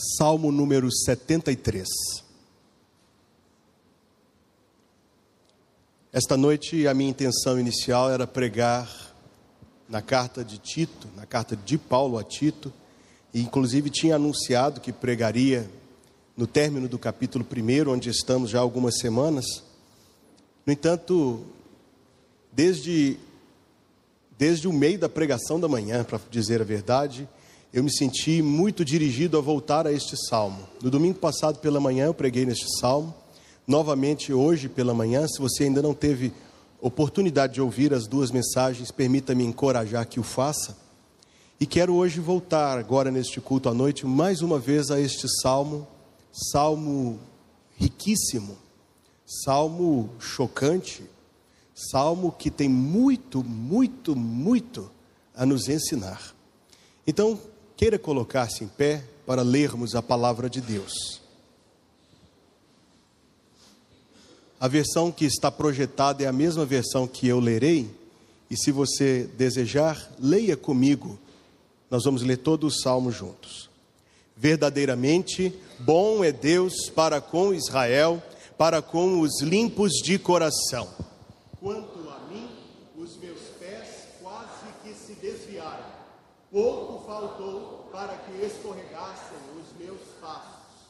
Salmo número 73. Esta noite a minha intenção inicial era pregar na carta de Tito, na carta de Paulo a Tito, e inclusive tinha anunciado que pregaria no término do capítulo 1, onde estamos já há algumas semanas. No entanto, desde desde o meio da pregação da manhã, para dizer a verdade, eu me senti muito dirigido a voltar a este salmo. No domingo passado pela manhã eu preguei neste salmo, novamente hoje pela manhã. Se você ainda não teve oportunidade de ouvir as duas mensagens, permita-me encorajar que o faça. E quero hoje voltar, agora neste culto à noite, mais uma vez a este salmo, salmo riquíssimo, salmo chocante, salmo que tem muito, muito, muito a nos ensinar. Então, queira colocar-se em pé para lermos a palavra de Deus. A versão que está projetada é a mesma versão que eu lerei, e se você desejar, leia comigo. Nós vamos ler todo o salmo juntos. Verdadeiramente bom é Deus para com Israel, para com os limpos de coração. Quanto a mim, os meus pés quase que se desviaram. Pouco faltou para que escorregassem os meus passos,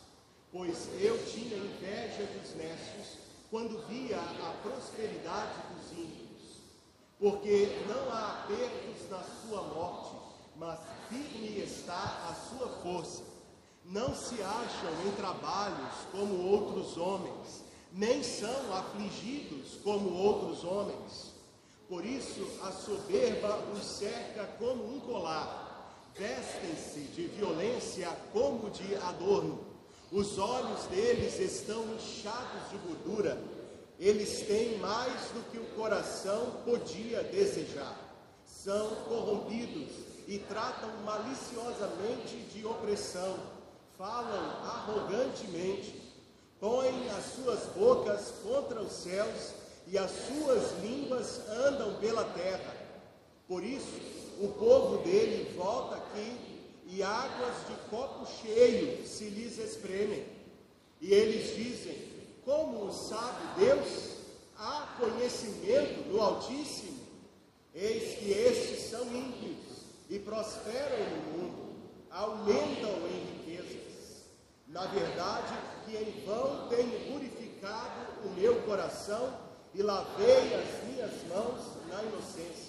pois eu tinha inveja dos necios quando via a prosperidade dos ímpios, porque não há apertos na sua morte, mas firme está a sua força. Não se acham em trabalhos como outros homens, nem são afligidos como outros homens. Por isso a soberba os cerca como um colar vestem-se de violência como de adorno. Os olhos deles estão inchados de gordura. Eles têm mais do que o coração podia desejar. São corrompidos e tratam maliciosamente de opressão. Falam arrogantemente. Põem as suas bocas contra os céus e as suas línguas andam pela terra. Por isso, o povo dele volta aqui e águas de copo cheio se lhes espremem. E eles dizem: Como sabe Deus? Há conhecimento do Altíssimo. Eis que estes são ímpios e prosperam no mundo, aumentam em riquezas. Na verdade, que em vão tenho purificado o meu coração e lavei as minhas mãos na inocência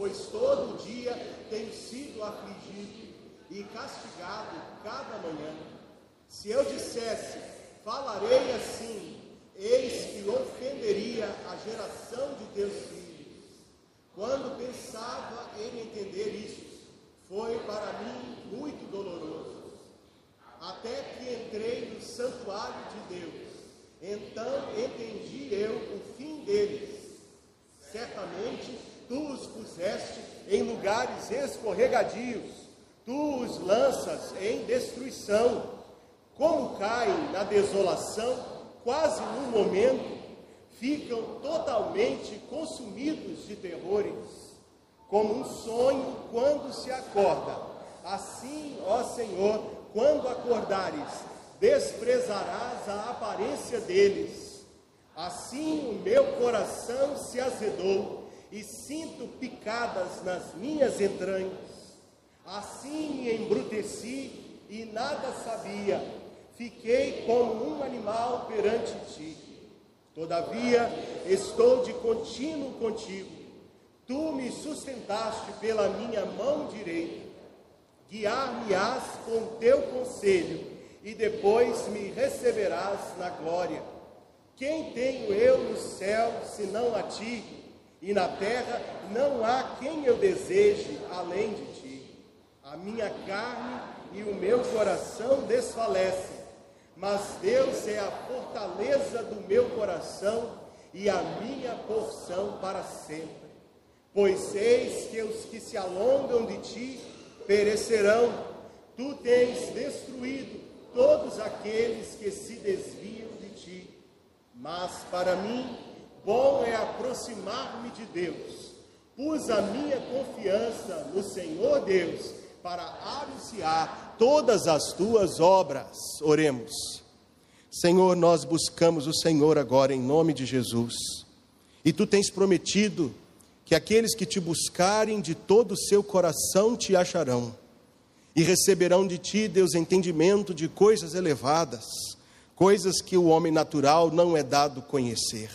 pois todo dia tenho sido afligido e castigado cada manhã. Se eu dissesse, falarei assim, eis que ofenderia a geração de teus filhos. Quando pensava em entender isso, foi para mim muito doloroso. Até que entrei no santuário de Deus, então entendi eu o fim deles. Certamente tu os puseste em lugares escorregadios, tu os lanças em destruição, como caem na desolação, quase num momento, ficam totalmente consumidos de terrores, como um sonho quando se acorda. Assim, ó Senhor, quando acordares, desprezarás a aparência deles. Assim o meu coração se azedou e sinto picadas nas minhas entranhas. Assim me embruteci e nada sabia, fiquei como um animal perante ti. Todavia, estou de contínuo contigo. Tu me sustentaste pela minha mão direita. Guiar-me-ás com teu conselho, e depois me receberás na glória. Quem tenho eu no céu senão a ti? e na terra não há quem eu deseje além de ti. A minha carne e o meu coração desfalecem, mas Deus é a fortaleza do meu coração e a minha porção para sempre. Pois eis que os que se alongam de ti perecerão, tu tens destruído todos aqueles que se desviam de ti. Mas para mim, Bom é aproximar-me de Deus. Pus a minha confiança no Senhor Deus para anunciar todas as tuas obras. Oremos. Senhor, nós buscamos o Senhor agora em nome de Jesus. E tu tens prometido que aqueles que te buscarem de todo o seu coração te acharão e receberão de ti, Deus, entendimento de coisas elevadas, coisas que o homem natural não é dado conhecer.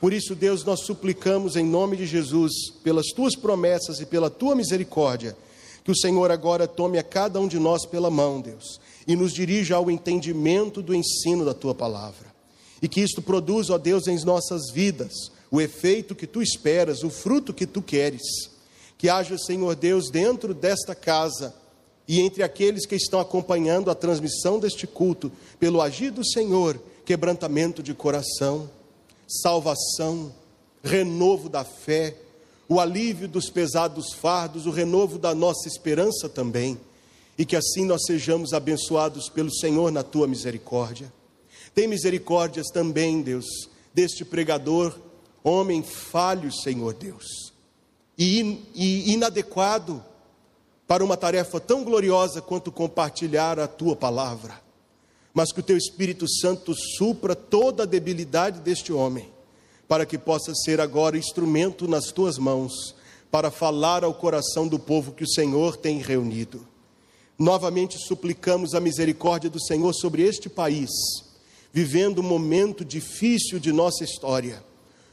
Por isso, Deus, nós suplicamos em nome de Jesus, pelas tuas promessas e pela tua misericórdia, que o Senhor agora tome a cada um de nós pela mão, Deus, e nos dirija ao entendimento do ensino da tua palavra. E que isto produza, ó Deus, em nossas vidas o efeito que tu esperas, o fruto que tu queres. Que haja, Senhor Deus, dentro desta casa e entre aqueles que estão acompanhando a transmissão deste culto, pelo agir do Senhor, quebrantamento de coração, salvação, renovo da fé, o alívio dos pesados fardos, o renovo da nossa esperança também, e que assim nós sejamos abençoados pelo Senhor na tua misericórdia. Tem misericórdias também, Deus, deste pregador, homem falho, Senhor Deus, e, in, e inadequado para uma tarefa tão gloriosa quanto compartilhar a tua palavra. Mas que o teu Espírito Santo supra toda a debilidade deste homem, para que possa ser agora instrumento nas tuas mãos, para falar ao coração do povo que o Senhor tem reunido. Novamente suplicamos a misericórdia do Senhor sobre este país, vivendo um momento difícil de nossa história,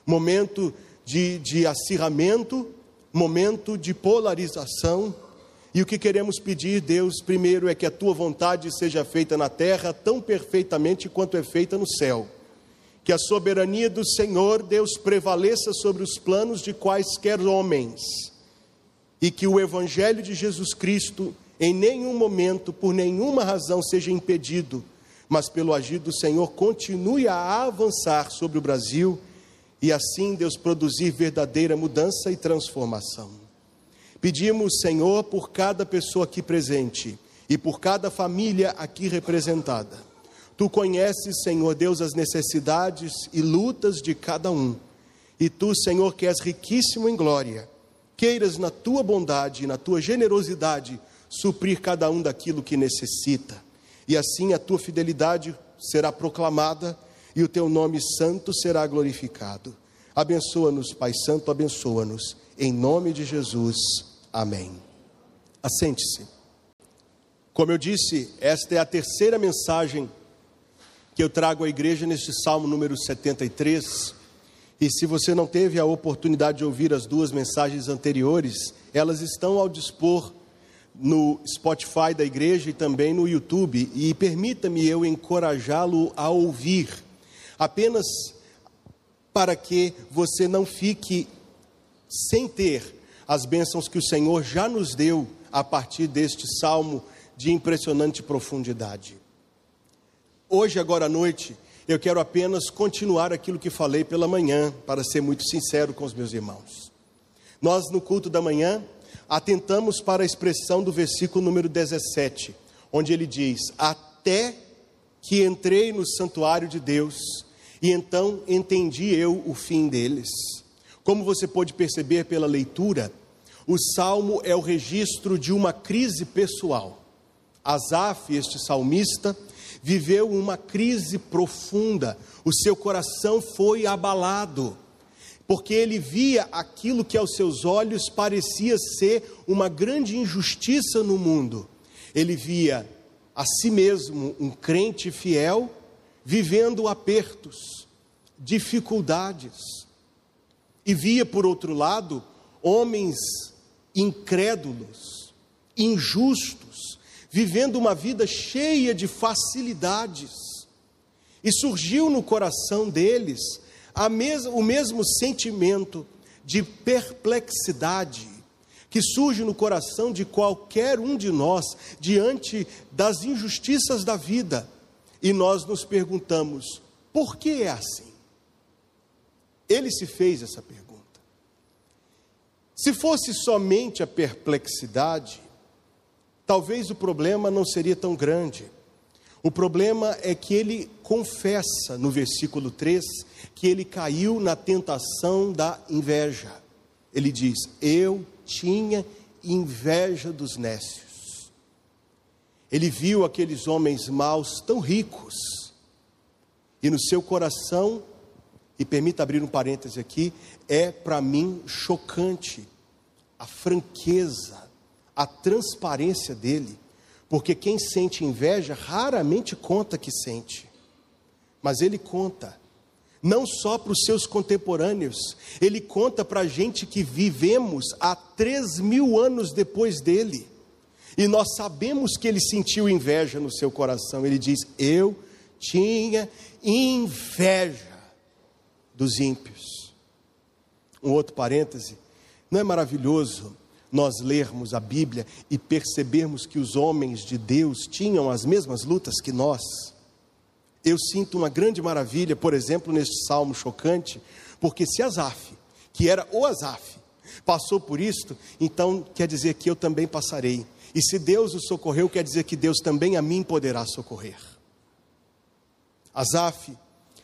momento de, de acirramento, momento de polarização e o que queremos pedir, Deus, primeiro é que a tua vontade seja feita na terra tão perfeitamente quanto é feita no céu. Que a soberania do Senhor, Deus, prevaleça sobre os planos de quaisquer homens. E que o evangelho de Jesus Cristo em nenhum momento, por nenhuma razão, seja impedido, mas pelo agir do Senhor continue a avançar sobre o Brasil e assim, Deus, produzir verdadeira mudança e transformação. Pedimos, Senhor, por cada pessoa aqui presente e por cada família aqui representada. Tu conheces, Senhor Deus, as necessidades e lutas de cada um. E tu, Senhor, que és riquíssimo em glória, queiras na tua bondade e na tua generosidade suprir cada um daquilo que necessita. E assim a tua fidelidade será proclamada e o teu nome santo será glorificado. Abençoa-nos, Pai Santo, abençoa-nos. Em nome de Jesus. Amém. Assente-se. Como eu disse, esta é a terceira mensagem que eu trago à igreja neste Salmo número 73. E se você não teve a oportunidade de ouvir as duas mensagens anteriores, elas estão ao dispor no Spotify da igreja e também no YouTube. E permita-me eu encorajá-lo a ouvir, apenas para que você não fique sem ter as bênçãos que o Senhor já nos deu a partir deste salmo de impressionante profundidade. Hoje, agora à noite, eu quero apenas continuar aquilo que falei pela manhã, para ser muito sincero com os meus irmãos. Nós, no culto da manhã, atentamos para a expressão do versículo número 17, onde ele diz: Até que entrei no santuário de Deus, e então entendi eu o fim deles. Como você pode perceber pela leitura, o salmo é o registro de uma crise pessoal. Asaf, este salmista, viveu uma crise profunda, o seu coração foi abalado, porque ele via aquilo que aos seus olhos parecia ser uma grande injustiça no mundo. Ele via a si mesmo, um crente fiel, vivendo apertos, dificuldades e via, por outro lado, homens incrédulos, injustos, vivendo uma vida cheia de facilidades. E surgiu no coração deles mes o mesmo sentimento de perplexidade que surge no coração de qualquer um de nós diante das injustiças da vida. E nós nos perguntamos: por que é assim? Ele se fez essa pergunta. Se fosse somente a perplexidade, talvez o problema não seria tão grande. O problema é que ele confessa no versículo 3 que ele caiu na tentação da inveja. Ele diz: Eu tinha inveja dos nécios. Ele viu aqueles homens maus tão ricos, e no seu coração, e permita abrir um parêntese aqui, é para mim chocante a franqueza, a transparência dele, porque quem sente inveja raramente conta que sente, mas ele conta não só para os seus contemporâneos, ele conta para a gente que vivemos há três mil anos depois dele, e nós sabemos que ele sentiu inveja no seu coração. Ele diz: Eu tinha inveja dos ímpios. Um outro parêntese: não é maravilhoso nós lermos a Bíblia e percebermos que os homens de Deus tinham as mesmas lutas que nós? eu sinto uma grande maravilha, por exemplo, neste salmo chocante, porque se Asaf, que era o Asaf, passou por isto, então quer dizer que eu também passarei. E se Deus o socorreu, quer dizer que Deus também a mim poderá socorrer. Asaf,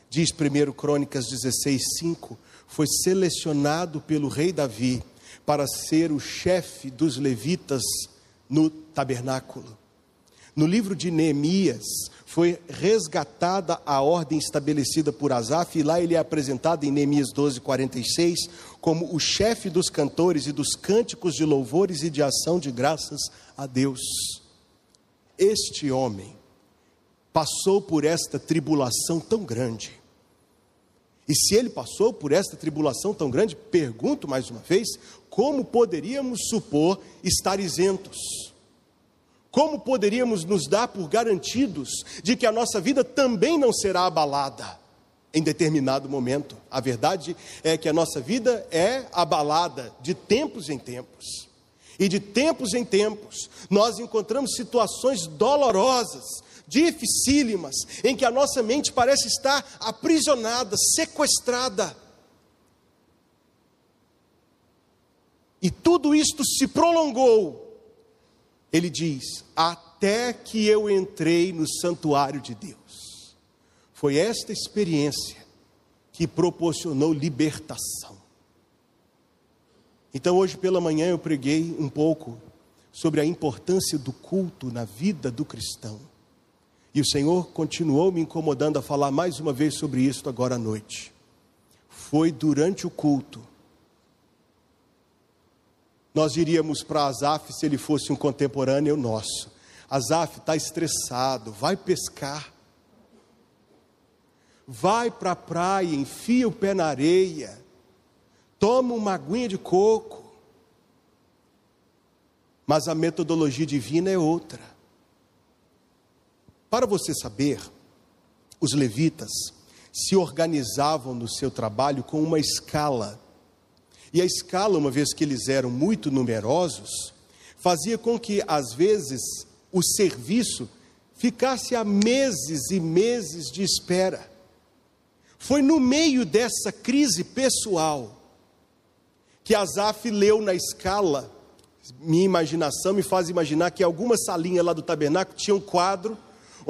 diz 1 Crônicas 16, 5, foi selecionado pelo rei Davi para ser o chefe dos levitas no tabernáculo. No livro de Neemias, foi resgatada a ordem estabelecida por Asaf, e lá ele é apresentado em Neemias 12, 46, como o chefe dos cantores e dos cânticos de louvores e de ação de graças a Deus. Este homem passou por esta tribulação tão grande. E se ele passou por esta tribulação tão grande, pergunto mais uma vez, como poderíamos supor estar isentos? Como poderíamos nos dar por garantidos de que a nossa vida também não será abalada em determinado momento? A verdade é que a nossa vida é abalada de tempos em tempos. E de tempos em tempos, nós encontramos situações dolorosas, dificílimas, em que a nossa mente parece estar aprisionada, sequestrada. E tudo isto se prolongou ele diz: Até que eu entrei no santuário de Deus. Foi esta experiência que proporcionou libertação. Então, hoje pela manhã, eu preguei um pouco sobre a importância do culto na vida do cristão. E o Senhor continuou me incomodando a falar mais uma vez sobre isso agora à noite. Foi durante o culto nós iríamos para Azaf se ele fosse um contemporâneo nosso. Azaf está estressado, vai pescar. Vai para a praia, enfia o pé na areia, toma uma aguinha de coco. Mas a metodologia divina é outra. Para você saber, os levitas se organizavam no seu trabalho com uma escala e a escala, uma vez que eles eram muito numerosos, fazia com que, às vezes, o serviço ficasse a meses e meses de espera. Foi no meio dessa crise pessoal que Asaf leu na escala. Minha imaginação me faz imaginar que alguma salinha lá do tabernáculo tinha um quadro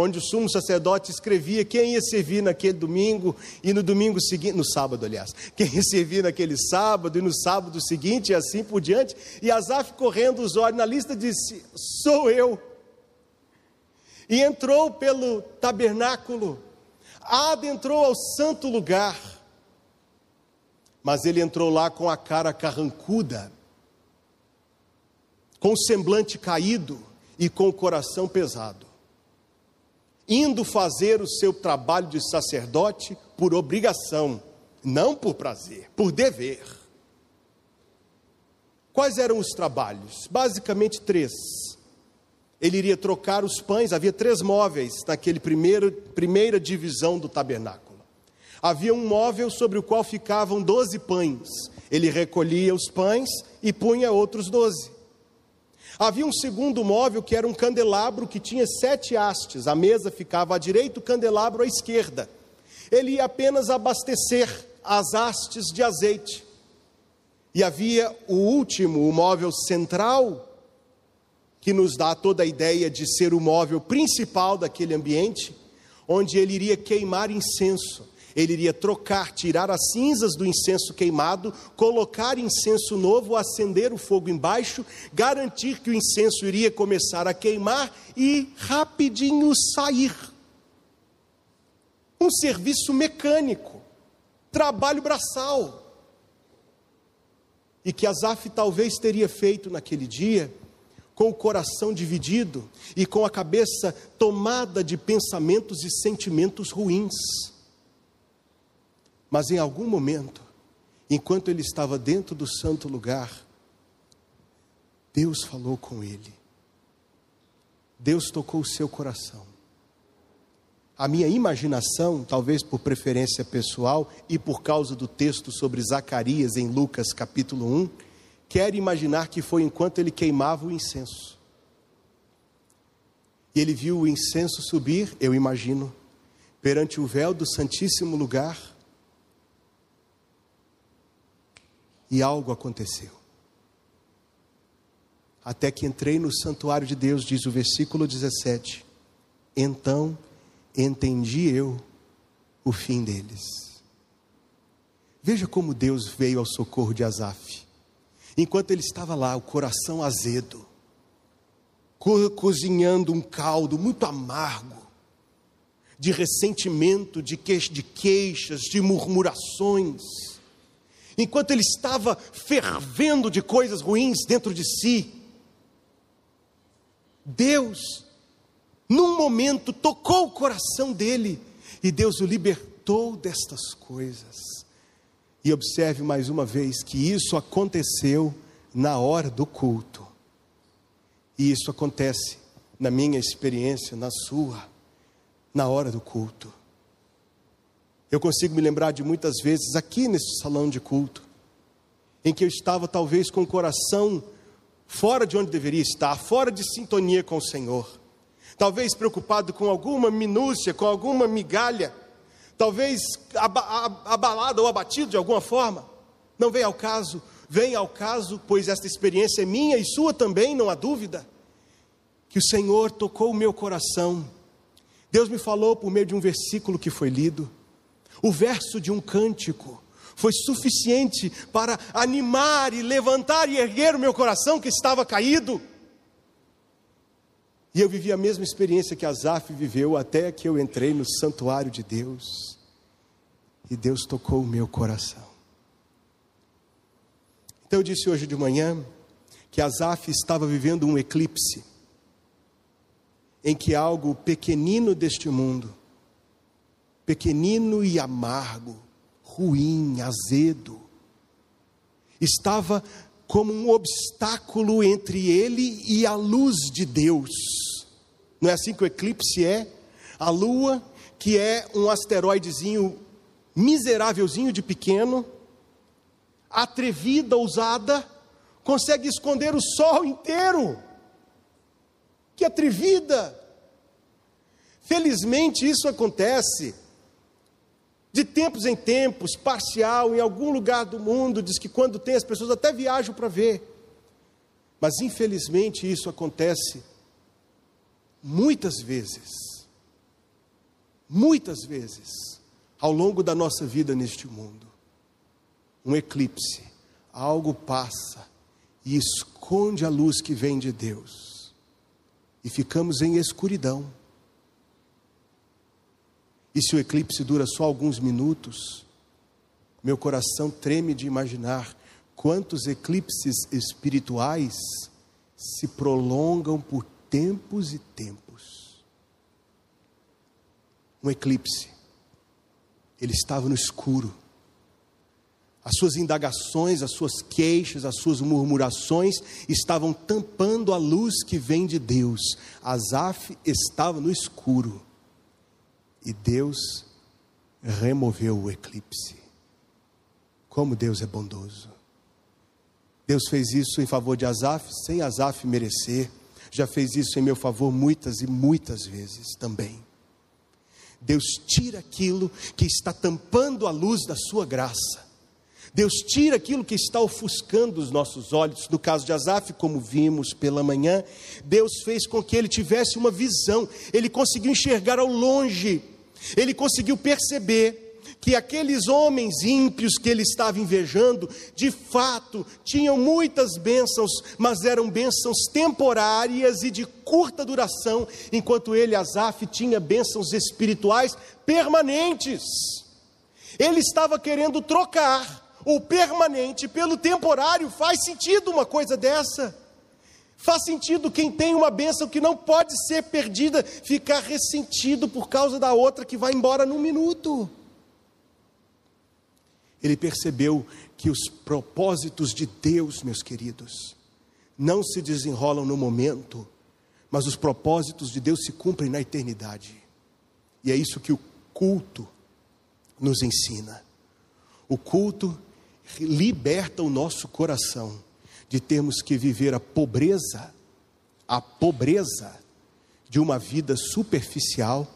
onde o sumo sacerdote escrevia quem ia servir naquele domingo e no domingo seguinte, no sábado, aliás, quem ia servir naquele sábado e no sábado seguinte e assim por diante. E Asaf, correndo os olhos na lista, disse: Sou eu. E entrou pelo tabernáculo, adentrou ao santo lugar, mas ele entrou lá com a cara carrancuda, com o semblante caído e com o coração pesado indo fazer o seu trabalho de sacerdote por obrigação, não por prazer, por dever. Quais eram os trabalhos? Basicamente três. Ele iria trocar os pães, havia três móveis naquele primeiro, primeira divisão do tabernáculo. Havia um móvel sobre o qual ficavam doze pães. Ele recolhia os pães e punha outros doze. Havia um segundo móvel que era um candelabro que tinha sete hastes. A mesa ficava à direita, o candelabro à esquerda. Ele ia apenas abastecer as hastes de azeite. E havia o último, o móvel central, que nos dá toda a ideia de ser o móvel principal daquele ambiente, onde ele iria queimar incenso. Ele iria trocar, tirar as cinzas do incenso queimado, colocar incenso novo, acender o fogo embaixo, garantir que o incenso iria começar a queimar e rapidinho sair. Um serviço mecânico, trabalho braçal. E que Asaf talvez teria feito naquele dia, com o coração dividido e com a cabeça tomada de pensamentos e sentimentos ruins. Mas em algum momento, enquanto ele estava dentro do santo lugar, Deus falou com ele. Deus tocou o seu coração. A minha imaginação, talvez por preferência pessoal e por causa do texto sobre Zacarias em Lucas capítulo 1, quer imaginar que foi enquanto ele queimava o incenso. E ele viu o incenso subir, eu imagino, perante o véu do Santíssimo Lugar, e algo aconteceu. Até que entrei no santuário de Deus, diz o versículo 17. Então entendi eu o fim deles. Veja como Deus veio ao socorro de Asaf. Enquanto ele estava lá, o coração azedo, co cozinhando um caldo muito amargo, de ressentimento, de, que de queixas, de murmurações, enquanto ele estava fervendo de coisas ruins dentro de si, Deus, num momento, tocou o coração dele e Deus o libertou destas coisas. E observe mais uma vez que isso aconteceu na hora do culto. E isso acontece na minha experiência, na sua, na hora do culto. Eu consigo me lembrar de muitas vezes aqui nesse salão de culto, em que eu estava talvez com o coração fora de onde deveria estar, fora de sintonia com o Senhor, talvez preocupado com alguma minúcia, com alguma migalha, talvez abalado ou abatido de alguma forma. Não vem ao caso, vem ao caso, pois esta experiência é minha e sua também, não há dúvida, que o Senhor tocou o meu coração. Deus me falou por meio de um versículo que foi lido o verso de um cântico foi suficiente para animar e levantar e erguer o meu coração que estava caído. E eu vivi a mesma experiência que Asaf viveu até que eu entrei no santuário de Deus. E Deus tocou o meu coração. Então eu disse hoje de manhã que Asaf estava vivendo um eclipse em que algo pequenino deste mundo pequenino e amargo, ruim, azedo. Estava como um obstáculo entre ele e a luz de Deus. Não é assim que o eclipse é? A lua, que é um asteroidezinho miserávelzinho de pequeno, atrevida, ousada, consegue esconder o sol inteiro. Que atrevida! Felizmente isso acontece de tempos em tempos, parcial, em algum lugar do mundo, diz que quando tem as pessoas até viajam para ver. Mas infelizmente isso acontece muitas vezes, muitas vezes, ao longo da nossa vida neste mundo. Um eclipse, algo passa e esconde a luz que vem de Deus, e ficamos em escuridão e se o eclipse dura só alguns minutos, meu coração treme de imaginar quantos eclipses espirituais se prolongam por tempos e tempos. Um eclipse, ele estava no escuro. As suas indagações, as suas queixas, as suas murmurações estavam tampando a luz que vem de Deus. Asaf estava no escuro. E Deus removeu o eclipse. Como Deus é bondoso. Deus fez isso em favor de Asaf, sem Asaf merecer. Já fez isso em meu favor muitas e muitas vezes também. Deus tira aquilo que está tampando a luz da sua graça. Deus tira aquilo que está ofuscando os nossos olhos. No caso de Asaf, como vimos pela manhã, Deus fez com que ele tivesse uma visão, ele conseguiu enxergar ao longe, ele conseguiu perceber que aqueles homens ímpios que ele estava invejando, de fato, tinham muitas bênçãos, mas eram bênçãos temporárias e de curta duração, enquanto ele, Asaf, tinha bênçãos espirituais permanentes. Ele estava querendo trocar o permanente pelo temporário. Faz sentido uma coisa dessa? Faz sentido quem tem uma bênção que não pode ser perdida ficar ressentido por causa da outra que vai embora num minuto. Ele percebeu que os propósitos de Deus, meus queridos, não se desenrolam no momento, mas os propósitos de Deus se cumprem na eternidade. E é isso que o culto nos ensina. O culto liberta o nosso coração de termos que viver a pobreza, a pobreza de uma vida superficial,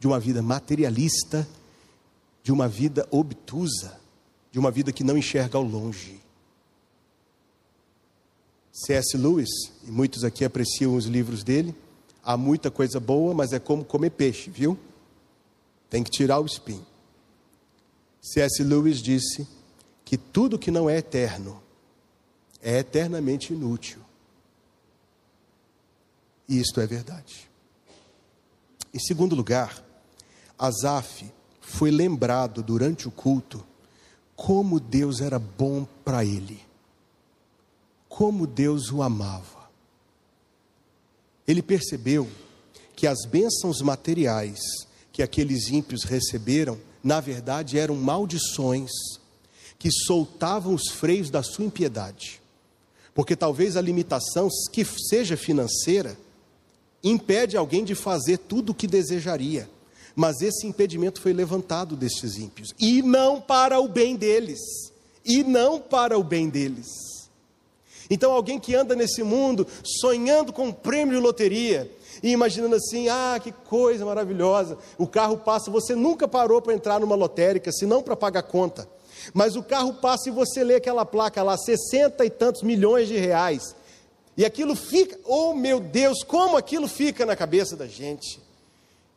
de uma vida materialista, de uma vida obtusa, de uma vida que não enxerga ao longe. C.S. Lewis, e muitos aqui apreciam os livros dele, há muita coisa boa, mas é como comer peixe, viu? Tem que tirar o espinho. C.S. Lewis disse que tudo que não é eterno é eternamente inútil. E isto é verdade. Em segundo lugar, Asaf foi lembrado durante o culto como Deus era bom para ele, como Deus o amava. Ele percebeu que as bênçãos materiais que aqueles ímpios receberam, na verdade, eram maldições que soltavam os freios da sua impiedade. Porque talvez a limitação, que seja financeira, impede alguém de fazer tudo o que desejaria. Mas esse impedimento foi levantado destes ímpios, e não para o bem deles, e não para o bem deles. Então, alguém que anda nesse mundo sonhando com um prêmio de loteria, e imaginando assim: ah, que coisa maravilhosa, o carro passa, você nunca parou para entrar numa lotérica, senão para pagar conta. Mas o carro passa e você lê aquela placa lá, sessenta e tantos milhões de reais. E aquilo fica, oh meu Deus, como aquilo fica na cabeça da gente.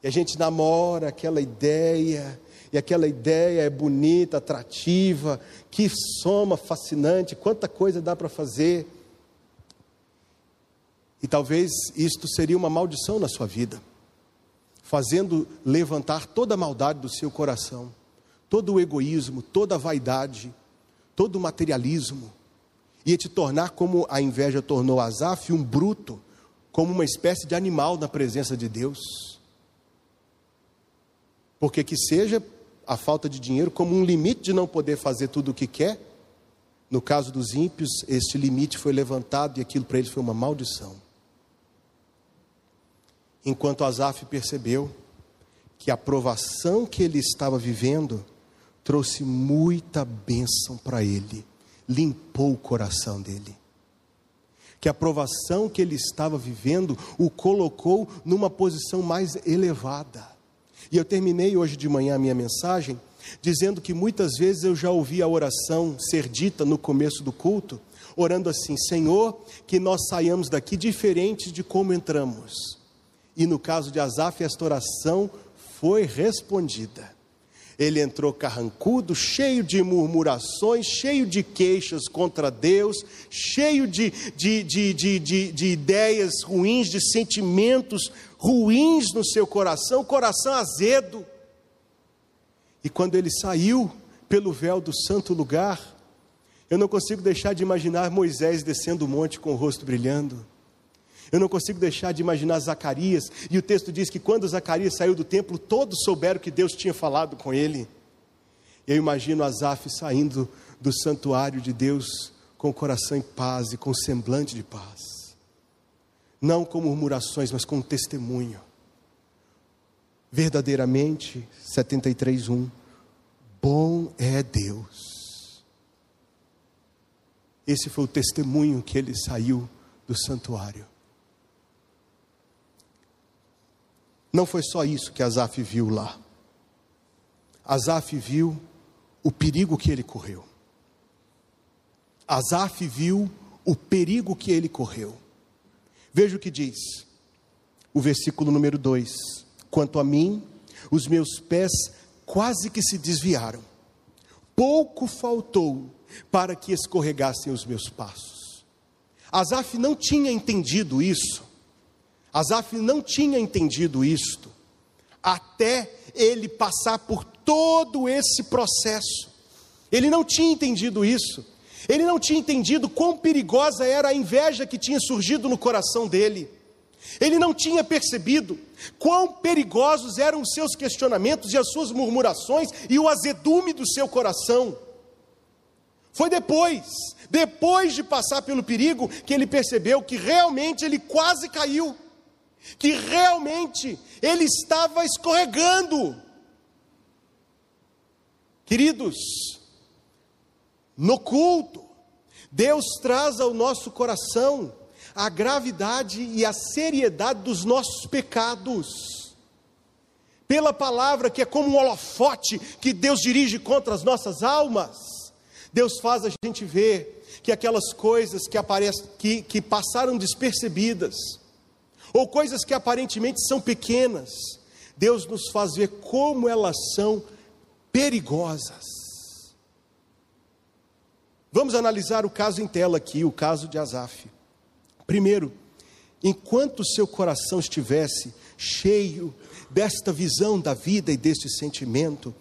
E a gente namora aquela ideia, e aquela ideia é bonita, atrativa, que soma fascinante, quanta coisa dá para fazer. E talvez isto seria uma maldição na sua vida, fazendo levantar toda a maldade do seu coração todo o egoísmo, toda a vaidade, todo o materialismo, ia te tornar como a inveja tornou Asaf, um bruto, como uma espécie de animal na presença de Deus. Porque que seja a falta de dinheiro como um limite de não poder fazer tudo o que quer, no caso dos ímpios, este limite foi levantado e aquilo para eles foi uma maldição. Enquanto Asaf percebeu que a provação que ele estava vivendo trouxe muita bênção para ele, limpou o coração dele. Que a provação que ele estava vivendo o colocou numa posição mais elevada. E eu terminei hoje de manhã a minha mensagem dizendo que muitas vezes eu já ouvi a oração ser dita no começo do culto, orando assim: Senhor, que nós saiamos daqui diferentes de como entramos. E no caso de Asaf, esta oração foi respondida. Ele entrou carrancudo, cheio de murmurações, cheio de queixas contra Deus, cheio de, de, de, de, de, de ideias ruins, de sentimentos ruins no seu coração, coração azedo. E quando ele saiu pelo véu do santo lugar, eu não consigo deixar de imaginar Moisés descendo o monte com o rosto brilhando. Eu não consigo deixar de imaginar Zacarias, e o texto diz que quando Zacarias saiu do templo, todos souberam que Deus tinha falado com ele. Eu imagino Asaf saindo do santuário de Deus com o coração em paz e com semblante de paz. Não com murmurações, mas com um testemunho. Verdadeiramente, 73:1 Bom é Deus. Esse foi o testemunho que ele saiu do santuário. Não foi só isso que Asaf viu lá. Asaf viu o perigo que ele correu. Asaf viu o perigo que ele correu. Veja o que diz, o versículo número 2: Quanto a mim, os meus pés quase que se desviaram. Pouco faltou para que escorregassem os meus passos. Asaf não tinha entendido isso. Asaf não tinha entendido isto até ele passar por todo esse processo. Ele não tinha entendido isso. Ele não tinha entendido quão perigosa era a inveja que tinha surgido no coração dele. Ele não tinha percebido quão perigosos eram os seus questionamentos e as suas murmurações e o azedume do seu coração. Foi depois, depois de passar pelo perigo, que ele percebeu que realmente ele quase caiu, que realmente ele estava escorregando. Queridos, no culto, Deus traz ao nosso coração a gravidade e a seriedade dos nossos pecados. Pela palavra que é como um holofote que Deus dirige contra as nossas almas, Deus faz a gente ver que aquelas coisas que, aparecem, que, que passaram despercebidas, ou coisas que aparentemente são pequenas, Deus nos faz ver como elas são perigosas. Vamos analisar o caso em tela aqui, o caso de Asaf. Primeiro, enquanto seu coração estivesse cheio desta visão da vida e deste sentimento,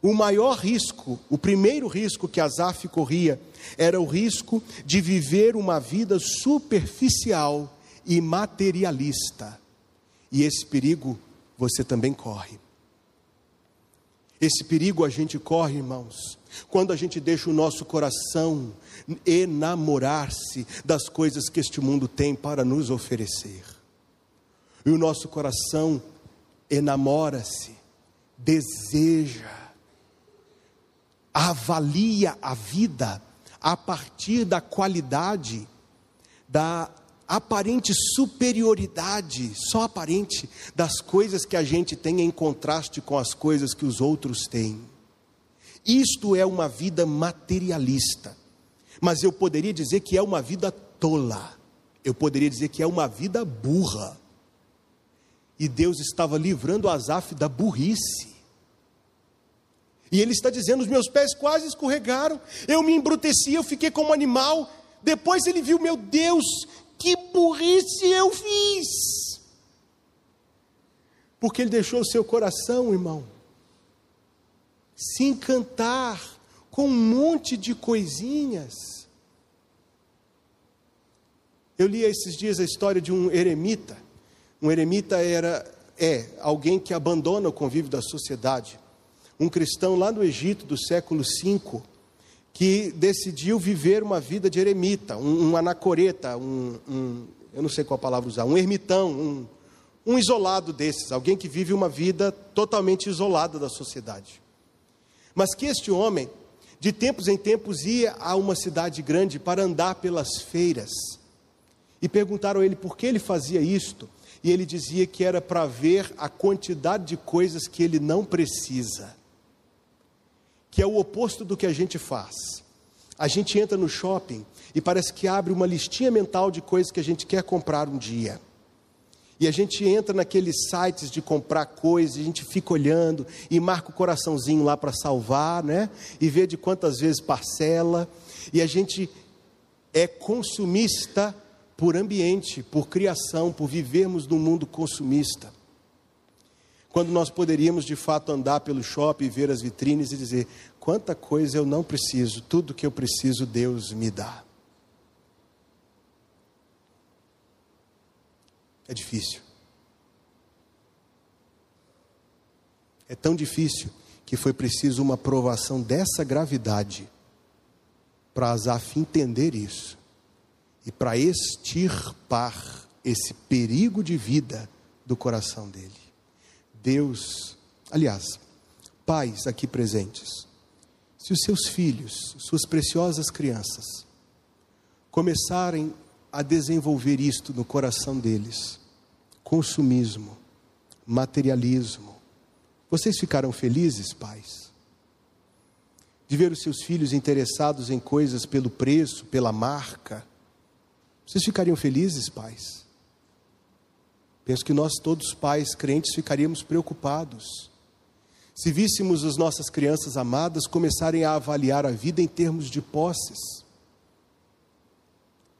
o maior risco, o primeiro risco que Asaf corria, era o risco de viver uma vida superficial e materialista. E esse perigo você também corre. Esse perigo a gente corre, irmãos, quando a gente deixa o nosso coração enamorar-se das coisas que este mundo tem para nos oferecer. E o nosso coração enamora-se, deseja, avalia a vida a partir da qualidade, da aparente superioridade, só aparente, das coisas que a gente tem em contraste com as coisas que os outros têm. Isto é uma vida materialista mas eu poderia dizer que é uma vida tola, eu poderia dizer que é uma vida burra. E Deus estava livrando Asaf da burrice. E ele está dizendo: os meus pés quase escorregaram, eu me embruteci, eu fiquei como animal. Depois ele viu, meu Deus, que burrice eu fiz. Porque ele deixou o seu coração, irmão, se encantar com um monte de coisinhas. Eu li esses dias a história de um eremita. Um eremita era é alguém que abandona o convívio da sociedade. Um cristão lá no Egito do século V que decidiu viver uma vida de eremita, um, um anacoreta, um, um, eu não sei qual palavra usar, um ermitão, um, um isolado desses, alguém que vive uma vida totalmente isolada da sociedade. Mas que este homem de tempos em tempos ia a uma cidade grande para andar pelas feiras. E perguntaram a ele por que ele fazia isto. E ele dizia que era para ver a quantidade de coisas que ele não precisa. Que é o oposto do que a gente faz. A gente entra no shopping e parece que abre uma listinha mental de coisas que a gente quer comprar um dia. E a gente entra naqueles sites de comprar coisas, a gente fica olhando e marca o coraçãozinho lá para salvar, né? E vê de quantas vezes parcela. E a gente é consumista por ambiente, por criação, por vivermos num mundo consumista. Quando nós poderíamos de fato andar pelo shopping ver as vitrines e dizer: quanta coisa eu não preciso, tudo que eu preciso Deus me dá. É difícil. É tão difícil que foi preciso uma provação dessa gravidade para Asaf entender isso e para extirpar esse perigo de vida do coração dele. Deus, aliás, pais aqui presentes, se os seus filhos, suas preciosas crianças, começarem a desenvolver isto no coração deles, consumismo, materialismo. Vocês ficaram felizes, pais? De ver os seus filhos interessados em coisas pelo preço, pela marca? Vocês ficariam felizes, pais? Penso que nós, todos pais crentes, ficaríamos preocupados. Se víssemos as nossas crianças amadas começarem a avaliar a vida em termos de posses.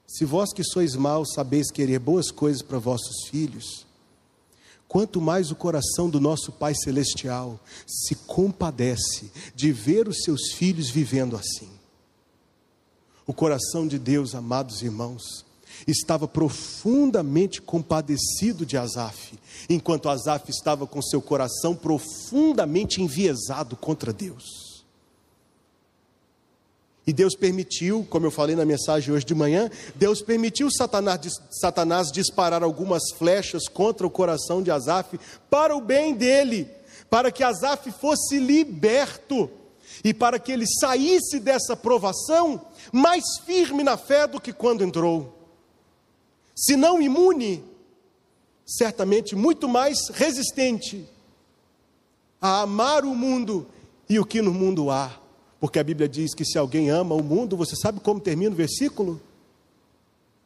Se vós que sois maus sabeis querer boas coisas para vossos filhos, quanto mais o coração do nosso Pai Celestial se compadece de ver os seus filhos vivendo assim. O coração de Deus, amados irmãos, estava profundamente compadecido de Asaf, enquanto Asaf estava com seu coração profundamente enviesado contra Deus. E Deus permitiu, como eu falei na mensagem hoje de manhã, Deus permitiu Satanás, Satanás disparar algumas flechas contra o coração de Asaf para o bem dele, para que Asaf fosse liberto e para que ele saísse dessa provação mais firme na fé do que quando entrou se não imune, certamente muito mais resistente a amar o mundo e o que no mundo há. Porque a Bíblia diz que se alguém ama o mundo, você sabe como termina o versículo?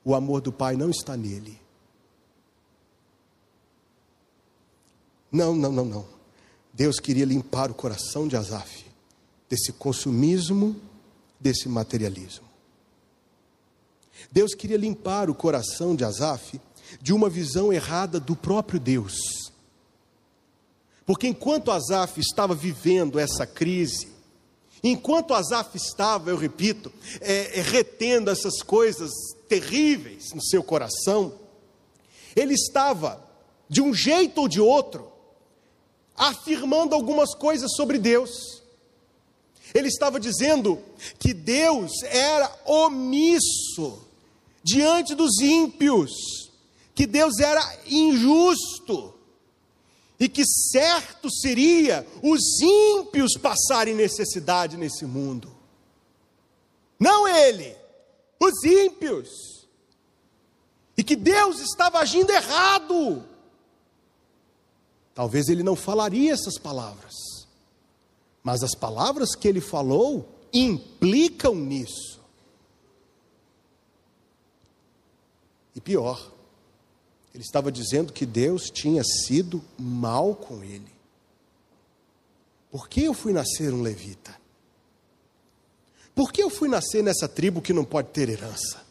O amor do Pai não está nele. Não, não, não, não. Deus queria limpar o coração de Asaf desse consumismo, desse materialismo. Deus queria limpar o coração de Asaf de uma visão errada do próprio Deus. Porque enquanto Asaf estava vivendo essa crise, enquanto Asaf estava, eu repito, é, é, retendo essas coisas terríveis no seu coração, ele estava, de um jeito ou de outro, afirmando algumas coisas sobre Deus. Ele estava dizendo que Deus era omisso diante dos ímpios, que Deus era injusto e que certo seria os ímpios passarem necessidade nesse mundo. Não ele, os ímpios. E que Deus estava agindo errado. Talvez ele não falaria essas palavras, mas as palavras que ele falou implicam nisso. E pior, ele estava dizendo que Deus tinha sido mal com ele. Por que eu fui nascer um levita? Por que eu fui nascer nessa tribo que não pode ter herança?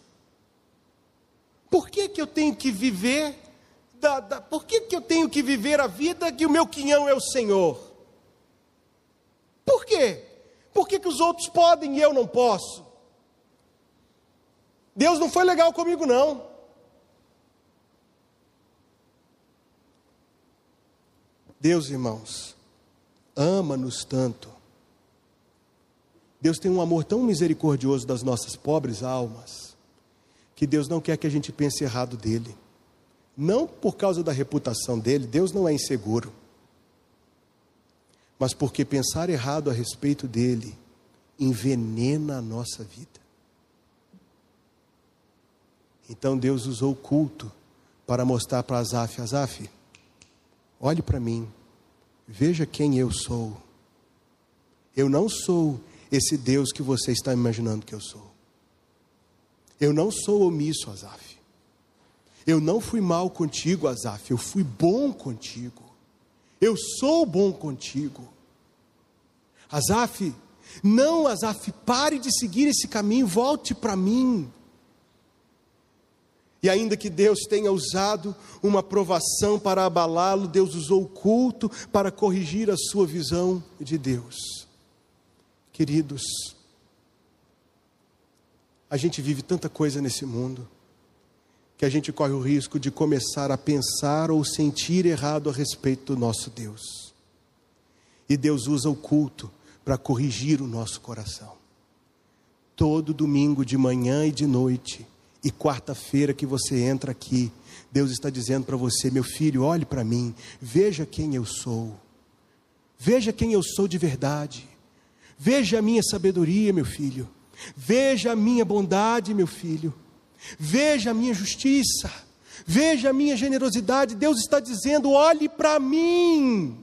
Por que, que eu tenho que viver da, da, por que, que eu tenho que viver a vida que o meu quinhão é o Senhor? Por quê? Por que, que os outros podem e eu não posso? Deus não foi legal comigo, não. Deus, irmãos, ama-nos tanto. Deus tem um amor tão misericordioso das nossas pobres almas, que Deus não quer que a gente pense errado dele. Não por causa da reputação dele, Deus não é inseguro, mas porque pensar errado a respeito dele envenena a nossa vida. Então Deus usou o culto para mostrar para Azaf, Azaf, Olhe para mim, veja quem eu sou. Eu não sou esse Deus que você está imaginando que eu sou. Eu não sou omisso, Azaf. Eu não fui mal contigo, Azaf. Eu fui bom contigo. Eu sou bom contigo. Azaf, não, Azaf, pare de seguir esse caminho, volte para mim. E ainda que Deus tenha usado uma provação para abalá-lo, Deus usou o culto para corrigir a sua visão de Deus. Queridos, a gente vive tanta coisa nesse mundo que a gente corre o risco de começar a pensar ou sentir errado a respeito do nosso Deus. E Deus usa o culto para corrigir o nosso coração. Todo domingo de manhã e de noite, e quarta-feira que você entra aqui, Deus está dizendo para você, meu filho, olhe para mim, veja quem eu sou, veja quem eu sou de verdade, veja a minha sabedoria, meu filho, veja a minha bondade, meu filho, veja a minha justiça, veja a minha generosidade. Deus está dizendo: olhe para mim.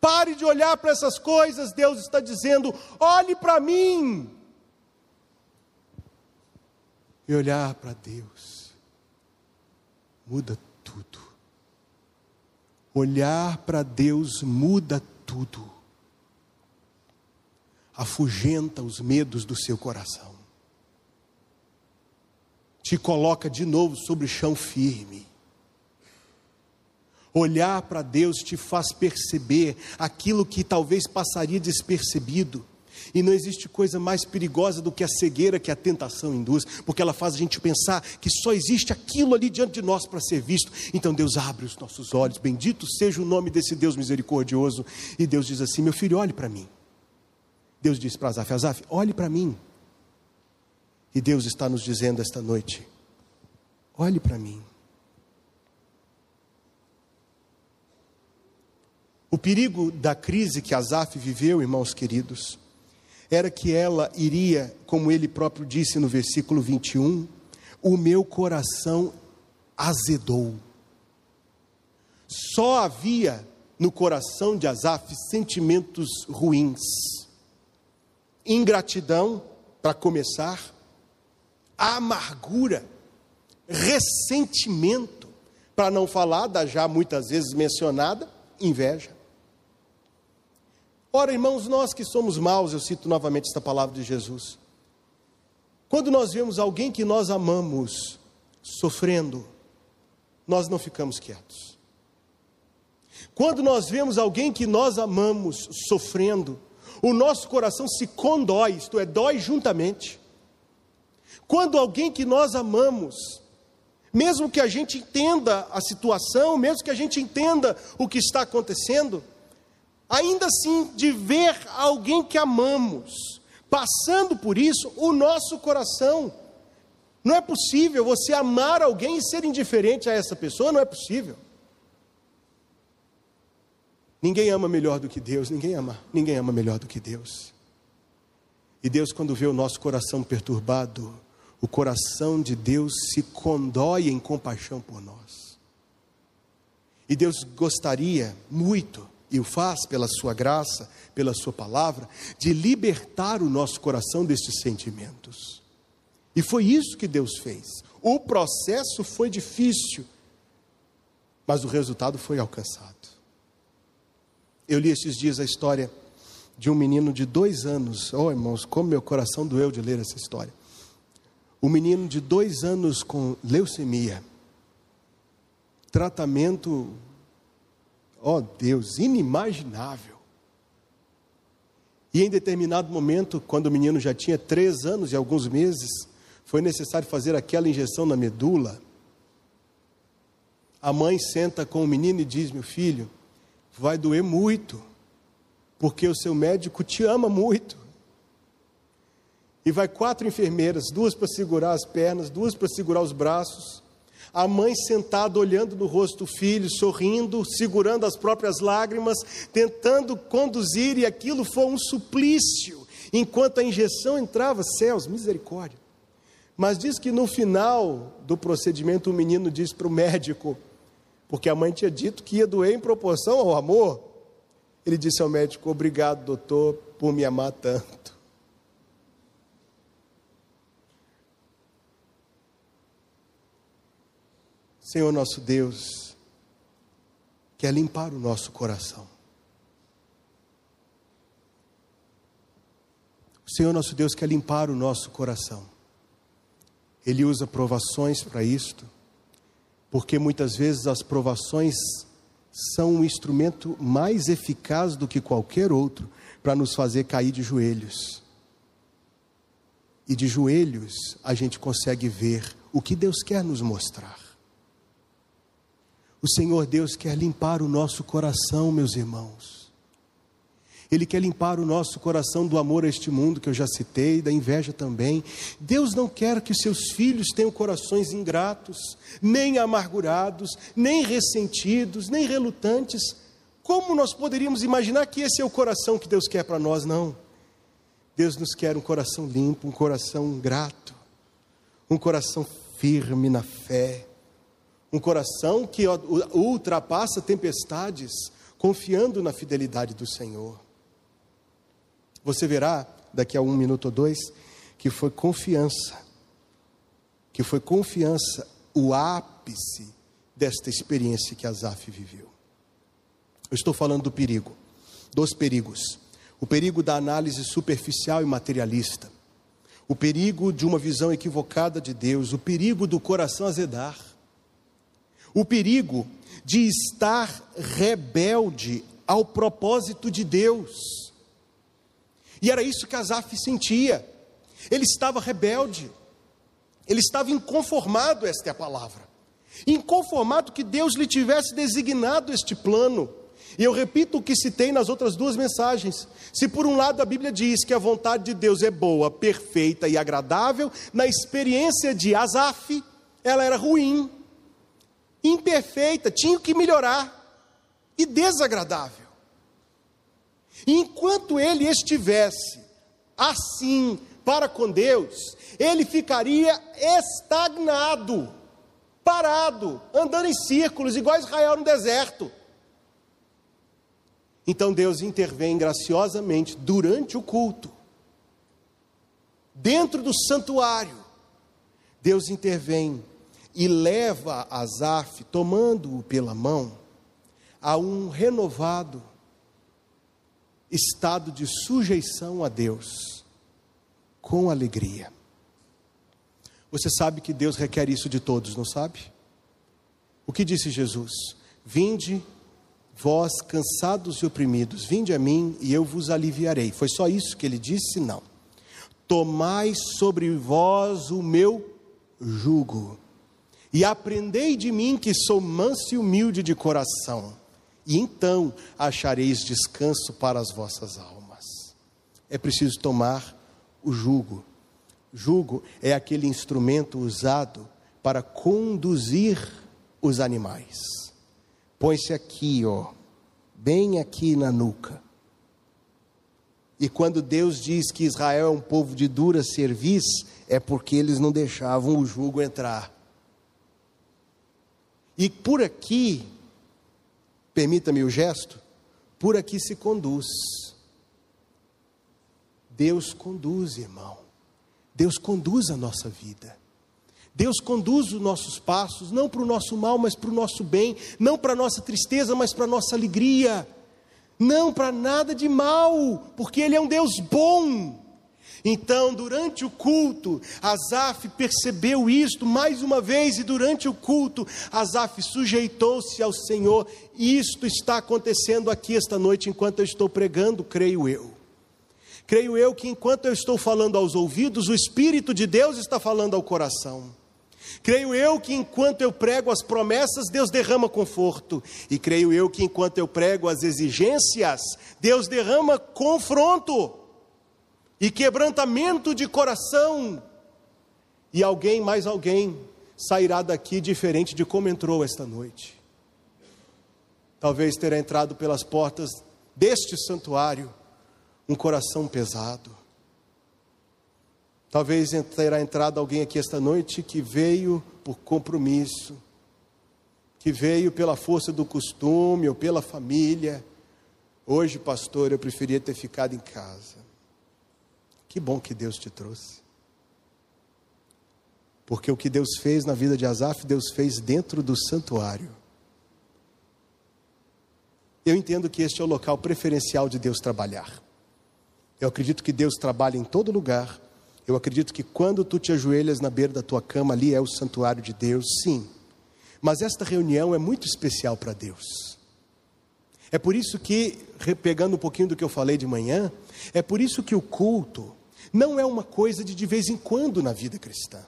Pare de olhar para essas coisas, Deus está dizendo: olhe para mim e olhar para Deus, muda tudo. Olhar para Deus muda tudo. Afugenta os medos do seu coração. Te coloca de novo sobre o chão firme. Olhar para Deus te faz perceber aquilo que talvez passaria despercebido e não existe coisa mais perigosa do que a cegueira que a tentação induz, porque ela faz a gente pensar que só existe aquilo ali diante de nós para ser visto. Então Deus abre os nossos olhos, bendito seja o nome desse Deus misericordioso. E Deus diz assim: Meu filho, olhe para mim. Deus diz para Azaf: Azaf, olhe para mim. E Deus está nos dizendo esta noite: Olhe para mim. O perigo da crise que Azaf viveu, irmãos queridos, era que ela iria, como ele próprio disse no versículo 21, o meu coração azedou. Só havia no coração de Asaf sentimentos ruins, ingratidão, para começar, amargura, ressentimento, para não falar da já muitas vezes mencionada inveja. Ora, irmãos, nós que somos maus, eu cito novamente esta palavra de Jesus. Quando nós vemos alguém que nós amamos sofrendo, nós não ficamos quietos. Quando nós vemos alguém que nós amamos sofrendo, o nosso coração se condói, isto é, dói juntamente. Quando alguém que nós amamos, mesmo que a gente entenda a situação, mesmo que a gente entenda o que está acontecendo, ainda assim, de ver alguém que amamos passando por isso, o nosso coração. Não é possível você amar alguém e ser indiferente a essa pessoa, não é possível. Ninguém ama melhor do que Deus, ninguém ama, ninguém ama melhor do que Deus. E Deus, quando vê o nosso coração perturbado, o coração de Deus se condói em compaixão por nós. E Deus gostaria muito e o faz pela sua graça, pela sua palavra, de libertar o nosso coração destes sentimentos. E foi isso que Deus fez. O processo foi difícil, mas o resultado foi alcançado. Eu li esses dias a história de um menino de dois anos. Oh, irmãos, como meu coração doeu de ler essa história. O menino de dois anos com leucemia. Tratamento ó oh, Deus, inimaginável. E em determinado momento, quando o menino já tinha três anos e alguns meses, foi necessário fazer aquela injeção na medula. A mãe senta com o menino e diz: Meu filho, vai doer muito, porque o seu médico te ama muito. E vai quatro enfermeiras, duas para segurar as pernas, duas para segurar os braços, a mãe sentada olhando no rosto do filho, sorrindo, segurando as próprias lágrimas, tentando conduzir, e aquilo foi um suplício, enquanto a injeção entrava, céus, misericórdia. Mas diz que no final do procedimento o menino disse para o médico, porque a mãe tinha dito que ia doer em proporção ao amor. Ele disse ao médico: Obrigado, doutor, por me amar tanto. Senhor nosso Deus, quer limpar o nosso coração. O Senhor nosso Deus quer limpar o nosso coração. Ele usa provações para isto, porque muitas vezes as provações são um instrumento mais eficaz do que qualquer outro para nos fazer cair de joelhos. E de joelhos a gente consegue ver o que Deus quer nos mostrar. O Senhor Deus quer limpar o nosso coração, meus irmãos. Ele quer limpar o nosso coração do amor a este mundo que eu já citei, da inveja também. Deus não quer que seus filhos tenham corações ingratos, nem amargurados, nem ressentidos, nem relutantes. Como nós poderíamos imaginar que esse é o coração que Deus quer para nós? Não. Deus nos quer um coração limpo, um coração grato, um coração firme na fé, um coração que ultrapassa tempestades, confiando na fidelidade do Senhor. Você verá daqui a um minuto ou dois que foi confiança, que foi confiança o ápice desta experiência que Asaf viveu. Eu estou falando do perigo. dos perigos: o perigo da análise superficial e materialista, o perigo de uma visão equivocada de Deus, o perigo do coração azedar, o perigo de estar rebelde ao propósito de Deus. E era isso que Asaf sentia. Ele estava rebelde. Ele estava inconformado, esta é a palavra. Inconformado que Deus lhe tivesse designado este plano. E eu repito o que citei nas outras duas mensagens. Se por um lado a Bíblia diz que a vontade de Deus é boa, perfeita e agradável, na experiência de Asaf, ela era ruim, imperfeita, tinha que melhorar e desagradável. enquanto ele estivesse assim para com Deus, ele ficaria estagnado, parado, andando em círculos, igual Israel no deserto. Então Deus intervém graciosamente durante o culto, dentro do santuário. Deus intervém e leva Asaf, tomando-o pela mão, a um renovado estado de sujeição a Deus, com alegria. Você sabe que Deus requer isso de todos, não sabe? O que disse Jesus? Vinde, vós cansados e oprimidos, vinde a mim e eu vos aliviarei. Foi só isso que ele disse? Não. Tomai sobre vós o meu jugo e aprendei de mim que sou manso e humilde de coração, e então achareis descanso para as vossas almas. É preciso tomar o jugo. Jugo é aquele instrumento usado para conduzir os animais. Põe-se aqui, ó, bem aqui na nuca. E quando Deus diz que Israel é um povo de dura serviço, é porque eles não deixavam o jugo entrar. E por aqui, permita-me o gesto, por aqui se conduz. Deus conduz, irmão. Deus conduz a nossa vida. Deus conduz os nossos passos, não para o nosso mal, mas para o nosso bem, não para a nossa tristeza, mas para a nossa alegria, não para nada de mal, porque Ele é um Deus bom. Então, durante o culto, Asaf percebeu isto mais uma vez, e durante o culto, Asaf sujeitou-se ao Senhor. Isto está acontecendo aqui esta noite, enquanto eu estou pregando, creio eu. Creio eu que enquanto eu estou falando aos ouvidos, o Espírito de Deus está falando ao coração. Creio eu que enquanto eu prego as promessas, Deus derrama conforto. E creio eu que enquanto eu prego as exigências, Deus derrama confronto e quebrantamento de coração, e alguém, mais alguém, sairá daqui diferente de como entrou esta noite. Talvez terá entrado pelas portas deste santuário um coração pesado. Talvez terá entrado alguém aqui esta noite que veio por compromisso, que veio pela força do costume ou pela família. Hoje, pastor, eu preferia ter ficado em casa. Que bom que Deus te trouxe. Porque o que Deus fez na vida de Asaf, Deus fez dentro do santuário. Eu entendo que este é o local preferencial de Deus trabalhar. Eu acredito que Deus trabalha em todo lugar. Eu acredito que quando tu te ajoelhas na beira da tua cama, ali é o santuário de Deus, sim. Mas esta reunião é muito especial para Deus. É por isso que, pegando um pouquinho do que eu falei de manhã, é por isso que o culto não é uma coisa de de vez em quando na vida cristã.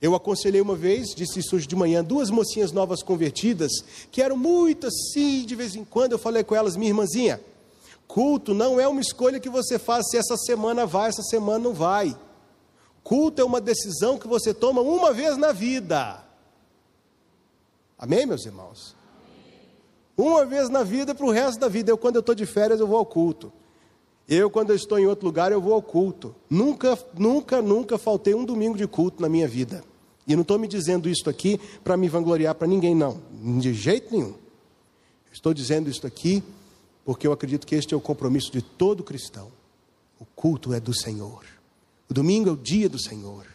Eu aconselhei uma vez, disse isso hoje de manhã, duas mocinhas novas convertidas, que eram muito assim, de vez em quando eu falei com elas, minha irmãzinha, culto não é uma escolha que você faz se essa semana vai, essa semana não vai. Culto é uma decisão que você toma uma vez na vida. Amém, meus irmãos? Uma vez na vida para o resto da vida. Eu, quando eu estou de férias, eu vou ao culto. Eu, quando eu estou em outro lugar, eu vou ao culto. Nunca, nunca, nunca faltei um domingo de culto na minha vida. E não estou me dizendo isso aqui para me vangloriar para ninguém, não. De jeito nenhum. Estou dizendo isso aqui porque eu acredito que este é o compromisso de todo cristão. O culto é do Senhor. O domingo é o dia do Senhor.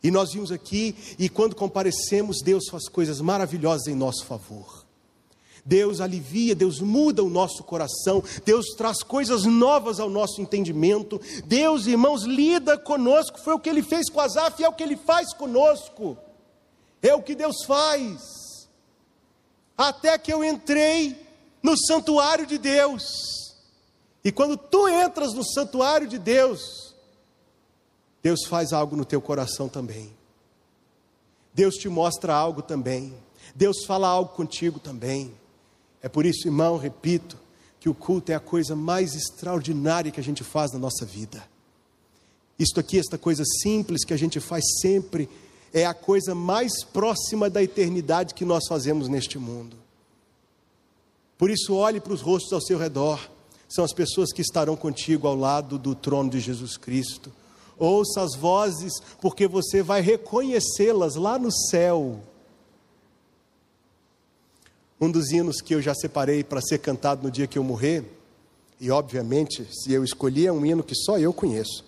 E nós vimos aqui, e quando comparecemos, Deus faz coisas maravilhosas em nosso favor. Deus alivia, Deus muda o nosso coração, Deus traz coisas novas ao nosso entendimento. Deus, irmãos, lida conosco, foi o que ele fez com Asaf é o que ele faz conosco. É o que Deus faz. Até que eu entrei no santuário de Deus. E quando tu entras no santuário de Deus, Deus faz algo no teu coração também. Deus te mostra algo também. Deus fala algo contigo também. É por isso, irmão, repito, que o culto é a coisa mais extraordinária que a gente faz na nossa vida. Isto aqui, esta coisa simples que a gente faz sempre, é a coisa mais próxima da eternidade que nós fazemos neste mundo. Por isso, olhe para os rostos ao seu redor, são as pessoas que estarão contigo ao lado do trono de Jesus Cristo. Ouça as vozes, porque você vai reconhecê-las lá no céu. Um dos hinos que eu já separei para ser cantado no dia que eu morrer, e obviamente, se eu escolhi, é um hino que só eu conheço.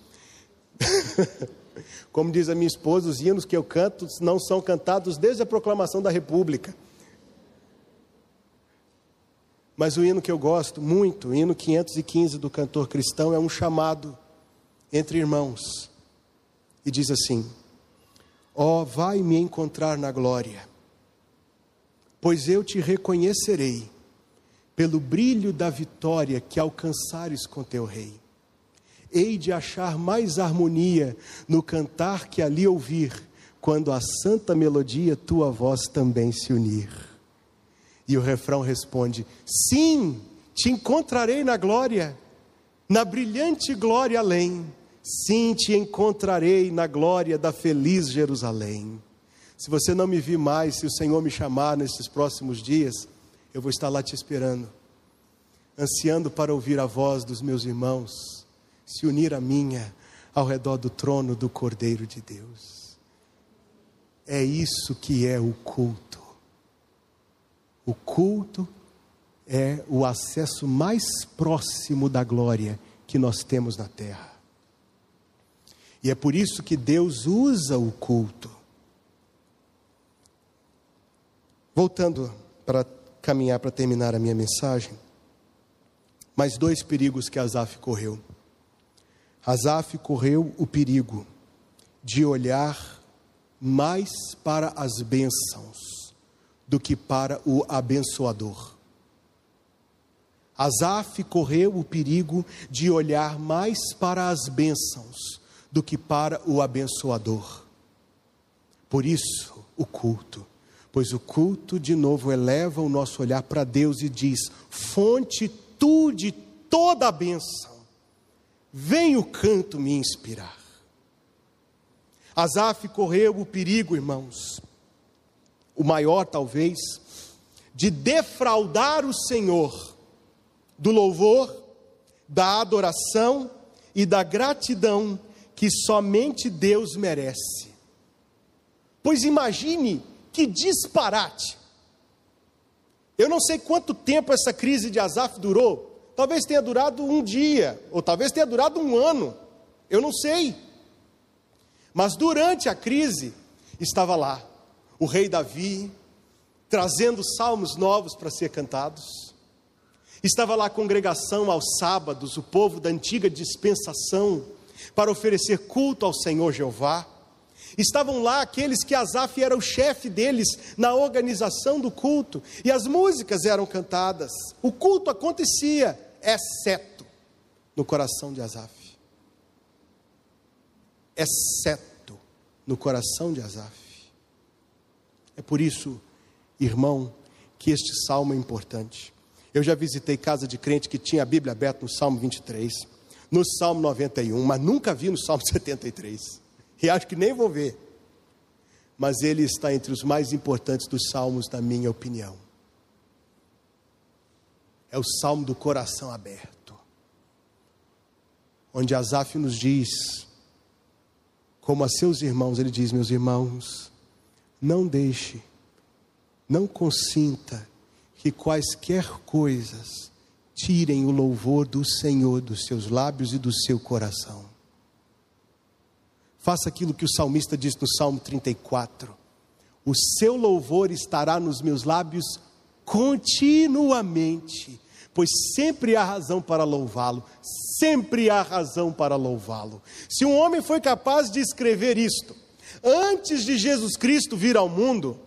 Como diz a minha esposa, os hinos que eu canto não são cantados desde a proclamação da República. Mas o hino que eu gosto muito, o hino 515 do cantor cristão, é um chamado entre irmãos. E diz assim: Ó, oh, vai me encontrar na glória pois eu te reconhecerei pelo brilho da vitória que alcançares com teu rei. Hei de achar mais harmonia no cantar que ali ouvir, quando a santa melodia tua voz também se unir. E o refrão responde: Sim, te encontrarei na glória, na brilhante glória além. Sim, te encontrarei na glória da feliz Jerusalém. Se você não me vir mais, se o Senhor me chamar nesses próximos dias, eu vou estar lá te esperando, ansiando para ouvir a voz dos meus irmãos, se unir a minha ao redor do trono do Cordeiro de Deus. É isso que é o culto. O culto é o acesso mais próximo da glória que nós temos na terra. E é por isso que Deus usa o culto Voltando para caminhar para terminar a minha mensagem, mais dois perigos que Asaf correu. Asaf correu o perigo de olhar mais para as bênçãos do que para o abençoador. Asaf correu o perigo de olhar mais para as bênçãos do que para o abençoador. Por isso, o culto pois o culto de novo eleva o nosso olhar para Deus e diz: fonte tu de toda a bênção, vem o canto me inspirar. Asaf correu o perigo, irmãos, o maior talvez, de defraudar o Senhor do louvor, da adoração e da gratidão que somente Deus merece. Pois imagine que disparate! Eu não sei quanto tempo essa crise de Azaf durou. Talvez tenha durado um dia, ou talvez tenha durado um ano. Eu não sei. Mas durante a crise, estava lá o rei Davi, trazendo salmos novos para ser cantados. Estava lá a congregação aos sábados, o povo da antiga dispensação, para oferecer culto ao Senhor Jeová. Estavam lá aqueles que Asaf era o chefe deles na organização do culto, e as músicas eram cantadas. O culto acontecia, exceto no coração de Asaf. Exceto no coração de Asaf. É por isso, irmão, que este salmo é importante. Eu já visitei casa de crente que tinha a Bíblia aberta no Salmo 23, no Salmo 91, mas nunca vi no Salmo 73 e acho que nem vou ver. Mas ele está entre os mais importantes dos salmos, na minha opinião. É o salmo do coração aberto, onde Asaf nos diz, como a seus irmãos, ele diz: Meus irmãos, não deixe, não consinta que quaisquer coisas tirem o louvor do Senhor dos seus lábios e do seu coração. Faça aquilo que o salmista diz no Salmo 34: O seu louvor estará nos meus lábios continuamente, pois sempre há razão para louvá-lo, sempre há razão para louvá-lo. Se um homem foi capaz de escrever isto antes de Jesus Cristo vir ao mundo,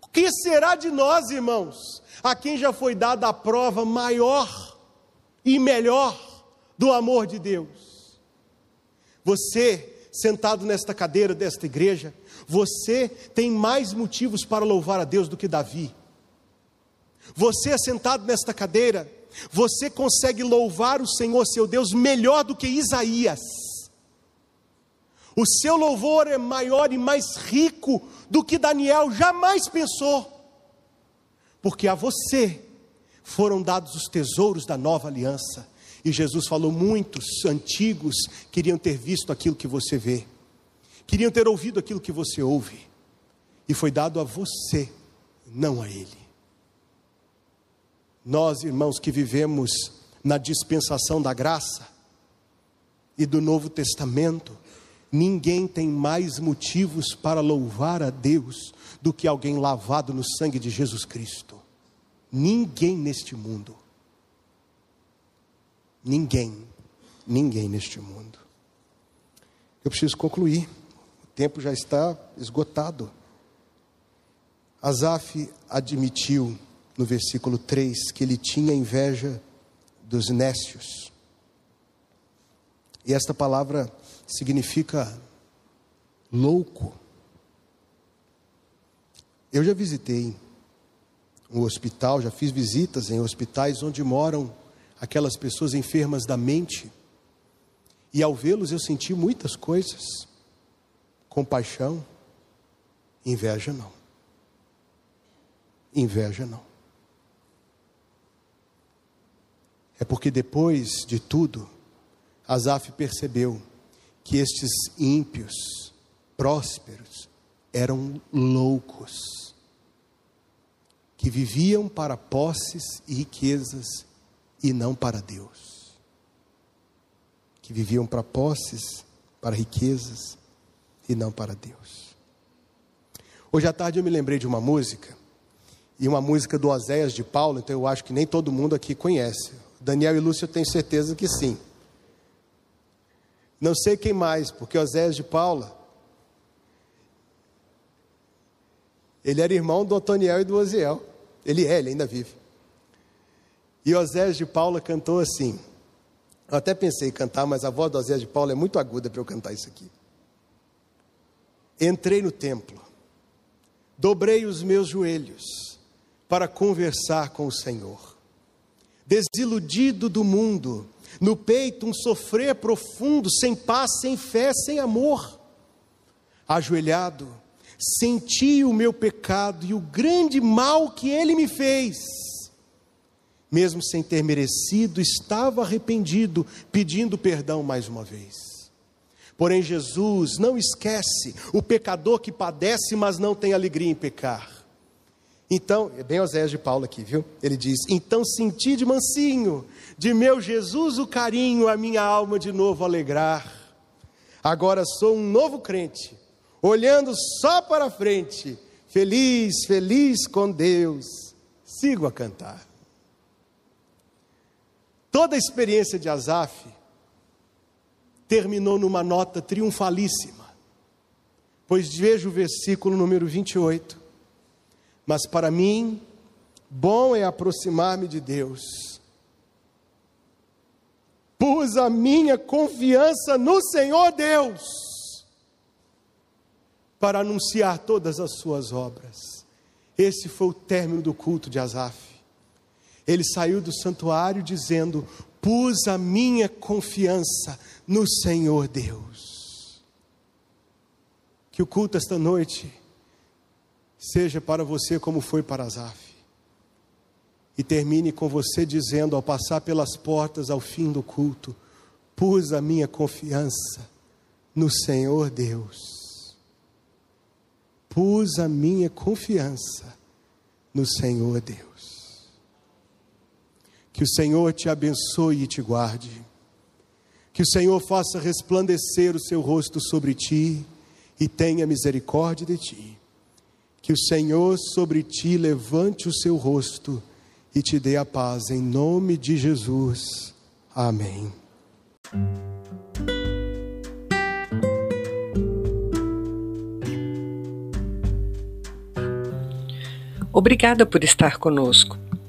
o que será de nós, irmãos, a quem já foi dada a prova maior e melhor do amor de Deus? Você, sentado nesta cadeira desta igreja, você tem mais motivos para louvar a Deus do que Davi. Você sentado nesta cadeira, você consegue louvar o Senhor seu Deus melhor do que Isaías. O seu louvor é maior e mais rico do que Daniel jamais pensou, porque a você foram dados os tesouros da nova aliança. E Jesus falou: muitos antigos queriam ter visto aquilo que você vê, queriam ter ouvido aquilo que você ouve, e foi dado a você, não a Ele. Nós, irmãos, que vivemos na dispensação da graça e do Novo Testamento, ninguém tem mais motivos para louvar a Deus do que alguém lavado no sangue de Jesus Cristo. Ninguém neste mundo. Ninguém, ninguém neste mundo. Eu preciso concluir, o tempo já está esgotado. Asaf admitiu no versículo 3 que ele tinha inveja dos nécios. E esta palavra significa louco. Eu já visitei um hospital, já fiz visitas em hospitais onde moram aquelas pessoas enfermas da mente. E ao vê-los eu senti muitas coisas. Compaixão, inveja não. Inveja não. É porque depois de tudo, Asaf percebeu que estes ímpios, prósperos, eram loucos, que viviam para posses e riquezas e não para Deus, que viviam para posses, para riquezas e não para Deus. Hoje à tarde eu me lembrei de uma música, e uma música do Oséias de Paulo, então eu acho que nem todo mundo aqui conhece. Daniel e Lúcio eu tenho certeza que sim. Não sei quem mais, porque Oséias de Paula, ele era irmão do Antoniel e do Oziel. Ele é, ele ainda vive. E Oséias de Paula cantou assim. Eu até pensei em cantar, mas a voz do Oséias de Paula é muito aguda para eu cantar isso aqui. Entrei no templo, dobrei os meus joelhos para conversar com o Senhor desiludido do mundo, no peito um sofrer profundo, sem paz, sem fé, sem amor. Ajoelhado, senti o meu pecado e o grande mal que ele me fez. Mesmo sem ter merecido, estava arrependido, pedindo perdão mais uma vez. Porém, Jesus não esquece o pecador que padece, mas não tem alegria em pecar. Então, é bem Oséias de Paulo aqui, viu? Ele diz: Então senti de mansinho, de meu Jesus o carinho, a minha alma de novo alegrar. Agora sou um novo crente, olhando só para frente, feliz, feliz com Deus. Sigo a cantar. Toda a experiência de Asaf terminou numa nota triunfalíssima, pois veja o versículo número 28 mas para mim, bom é aproximar-me de Deus. Pus a minha confiança no Senhor Deus para anunciar todas as suas obras. Esse foi o término do culto de Asaf. Ele saiu do santuário dizendo: Pus a minha confiança no Senhor Deus. Que o culto esta noite seja para você como foi para Asaf. E termine com você dizendo, ao passar pelas portas ao fim do culto: Pus a minha confiança no Senhor Deus. Pus a minha confiança no Senhor Deus. Que o Senhor te abençoe e te guarde. Que o Senhor faça resplandecer o seu rosto sobre ti e tenha misericórdia de ti Que o Senhor sobre ti levante o seu rosto e te dê a paz, em nome de Jesus. Amém. Obrigada por estar conosco.